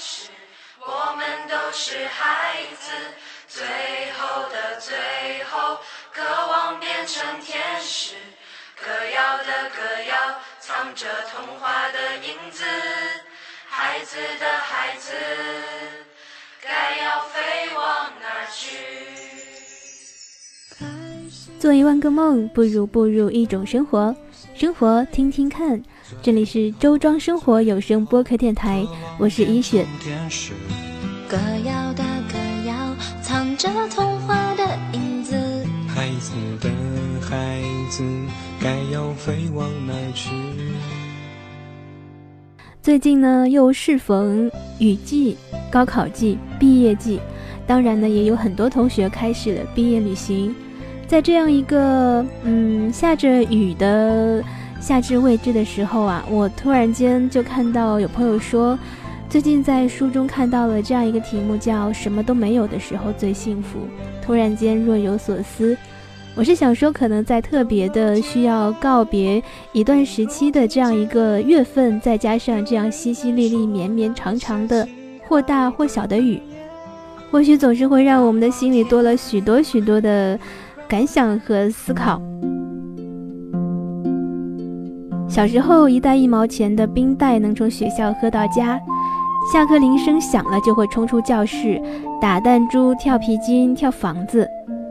始，我们都是孩子。最后的最后，渴望变成天使。歌谣的歌谣，藏着童话的影子。孩子的孩子，该要飞往哪去？做一万个梦，不如步入一种生活。生活，听听看。这里是周庄生活有声播客电台，我是一雪。歌谣的歌谣，藏着童话的影子。孩子的孩子，该要飞往哪去？最近呢，又适逢雨季、高考季、毕业季，当然呢，也有很多同学开始了毕业旅行。在这样一个嗯下着雨的。夏至未至的时候啊，我突然间就看到有朋友说，最近在书中看到了这样一个题目，叫“什么都没有的时候最幸福”。突然间若有所思，我是想说，可能在特别的需要告别一段时期的这样一个月份，再加上这样淅淅沥沥、绵绵长长的或大或小的雨，或许总是会让我们的心里多了许多许多的感想和思考。小时候，一袋一毛钱的冰袋能从学校喝到家。下课铃声响了，就会冲出教室，打弹珠、跳皮筋、跳房子。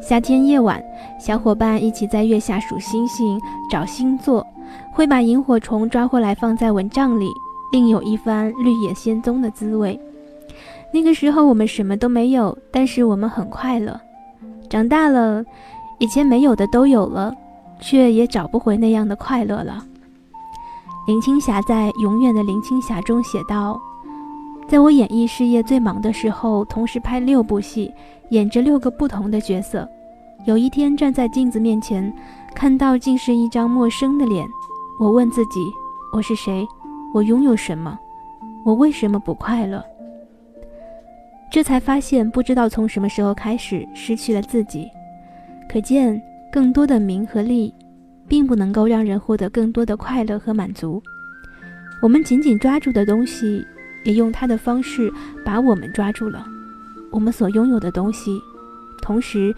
夏天夜晚，小伙伴一起在月下数星星、找星座，会把萤火虫抓回来放在蚊帐里，另有一番绿野仙踪的滋味。那个时候，我们什么都没有，但是我们很快乐。长大了，以前没有的都有了，却也找不回那样的快乐了。林青霞在《永远的林青霞》中写道：“在我演艺事业最忙的时候，同时拍六部戏，演着六个不同的角色。有一天站在镜子面前，看到竟是一张陌生的脸。我问自己：我是谁？我拥有什么？我为什么不快乐？这才发现，不知道从什么时候开始失去了自己。可见，更多的名和利。”并不能够让人获得更多的快乐和满足。我们紧紧抓住的东西，也用它的方式把我们抓住了。我们所拥有的东西，同时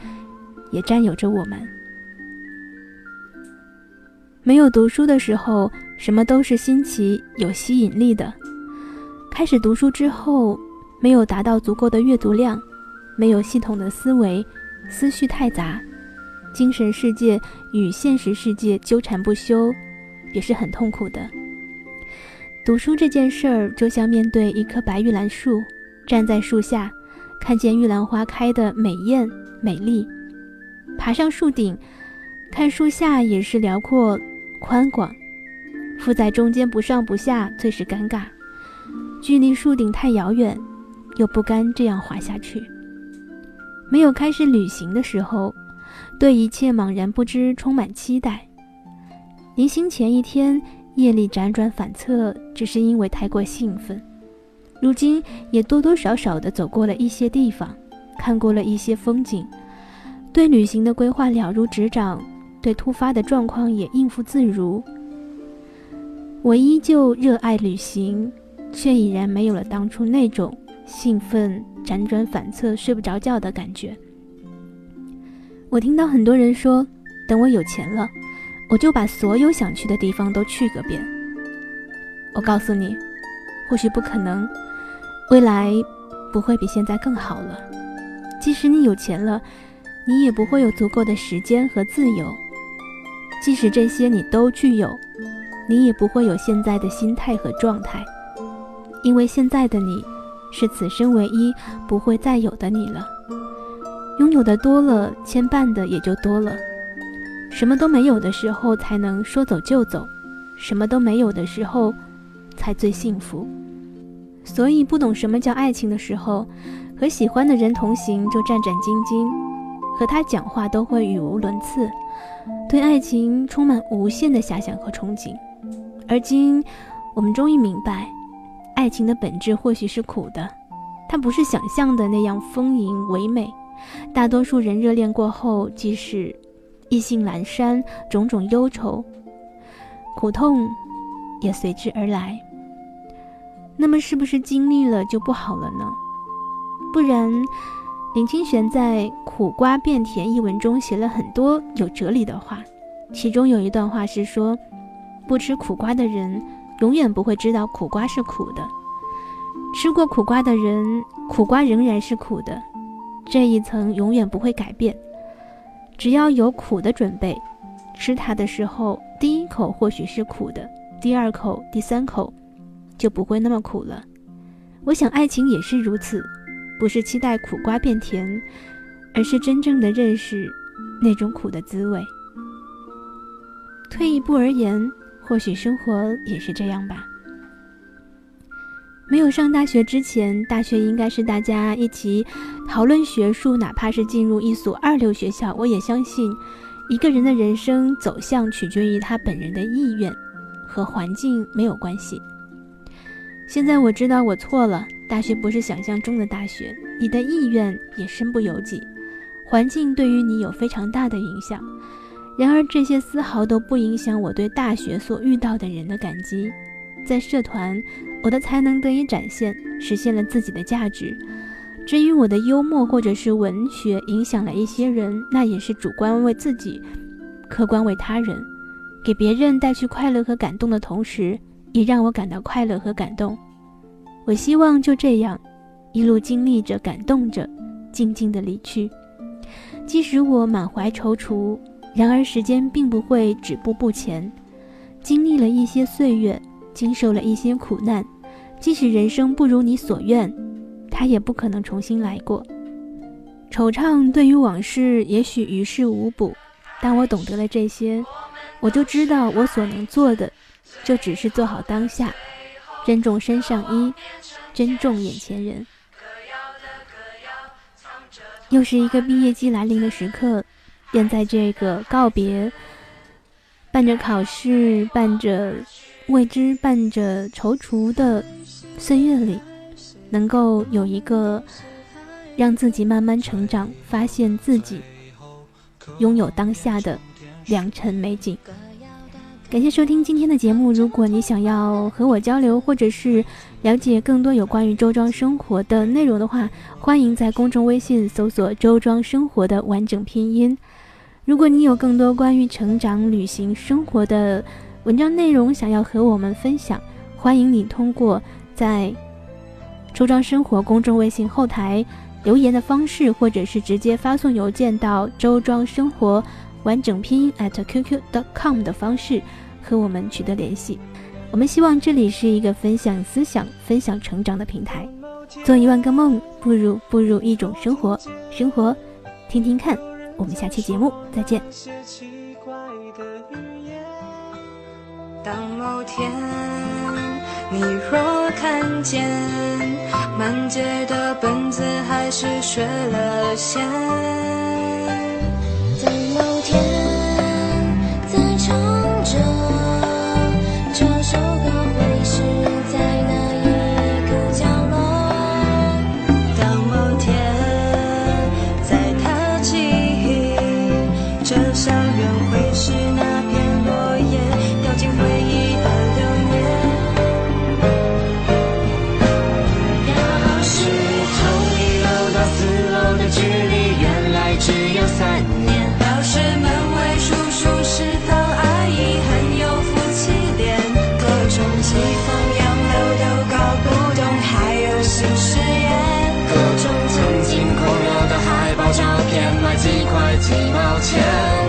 也占有着我们。没有读书的时候，什么都是新奇、有吸引力的。开始读书之后，没有达到足够的阅读量，没有系统的思维，思绪太杂。精神世界与现实世界纠缠不休，也是很痛苦的。读书这件事儿，就像面对一棵白玉兰树，站在树下，看见玉兰花开的美艳美丽；爬上树顶，看树下也是辽阔宽广；附在中间不上不下，最是尴尬。距离树顶太遥远，又不甘这样滑下去。没有开始旅行的时候。对一切茫然不知，充满期待。临行前一天，夜里辗转反侧，只是因为太过兴奋。如今也多多少少的走过了一些地方，看过了一些风景，对旅行的规划了如指掌，对突发的状况也应付自如。我依旧热爱旅行，却已然没有了当初那种兴奋、辗转反侧、睡不着觉的感觉。我听到很多人说，等我有钱了，我就把所有想去的地方都去个遍。我告诉你，或许不可能，未来不会比现在更好了。即使你有钱了，你也不会有足够的时间和自由。即使这些你都具有，你也不会有现在的心态和状态，因为现在的你，是此生唯一不会再有的你了。拥有的多了，牵绊的也就多了。什么都没有的时候，才能说走就走；什么都没有的时候，才最幸福。所以，不懂什么叫爱情的时候，和喜欢的人同行就战战兢兢，和他讲话都会语无伦次，对爱情充满无限的遐想和憧憬。而今，我们终于明白，爱情的本质或许是苦的，它不是想象的那样丰盈唯美。大多数人热恋过后，即使意兴阑珊，种种忧愁、苦痛也随之而来。那么是不是经历了就不好了呢？不然，林清玄在《苦瓜变甜》一文中写了很多有哲理的话，其中有一段话是说：“不吃苦瓜的人，永远不会知道苦瓜是苦的；吃过苦瓜的人，苦瓜仍然是苦的，这一层永远不会改变。只要有苦的准备，吃它的时候，第一口或许是苦的，第二口、第三口。”就不会那么苦了。我想爱情也是如此，不是期待苦瓜变甜，而是真正的认识那种苦的滋味。退一步而言，或许生活也是这样吧。没有上大学之前，大学应该是大家一起讨论学术，哪怕是进入一所二流学校，我也相信，一个人的人生走向取决于他本人的意愿，和环境没有关系。现在我知道我错了，大学不是想象中的大学，你的意愿也身不由己，环境对于你有非常大的影响。然而这些丝毫都不影响我对大学所遇到的人的感激。在社团，我的才能得以展现，实现了自己的价值。至于我的幽默或者是文学影响了一些人，那也是主观为自己，客观为他人，给别人带去快乐和感动的同时。也让我感到快乐和感动。我希望就这样，一路经历着、感动着，静静的离去。即使我满怀踌躇，然而时间并不会止步不前。经历了一些岁月，经受了一些苦难，即使人生不如你所愿，他也不可能重新来过。惆怅对于往事也许于事无补。当我懂得了这些，我就知道我所能做的。就只是做好当下，珍重身上衣，珍重眼前人。又是一个毕业季来临的时刻，愿在这个告别，伴着考试，伴着未知，伴着踌躇的岁月里，能够有一个让自己慢慢成长，发现自己，拥有当下的良辰美景。感谢收听今天的节目。如果你想要和我交流，或者是了解更多有关于周庄生活的内容的话，欢迎在公众微信搜索“周庄生活”的完整拼音。如果你有更多关于成长、旅行、生活的文章内容想要和我们分享，欢迎你通过在“周庄生活”公众微信后台留言的方式，或者是直接发送邮件到“周庄生活”。完整拼音 at qq dot com 的方式和我们取得联系。我们希望这里是一个分享思想、分享成长的平台。做一万个梦，不如步入一种生活。生活，听听看。我们下期节目再见。当某天你若看见满街的本子，还是学了先。几块，几毛钱。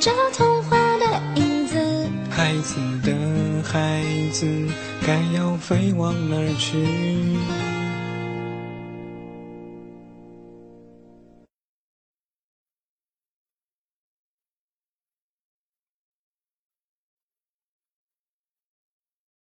着童话的影子。孩子的孩子，该要飞往哪儿去？